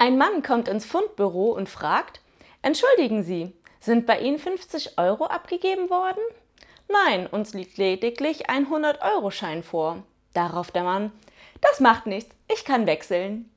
Ein Mann kommt ins Fundbüro und fragt, Entschuldigen Sie, sind bei Ihnen 50 Euro abgegeben worden? Nein, uns liegt lediglich ein 100-Euro-Schein vor. Darauf der Mann, das macht nichts, ich kann wechseln.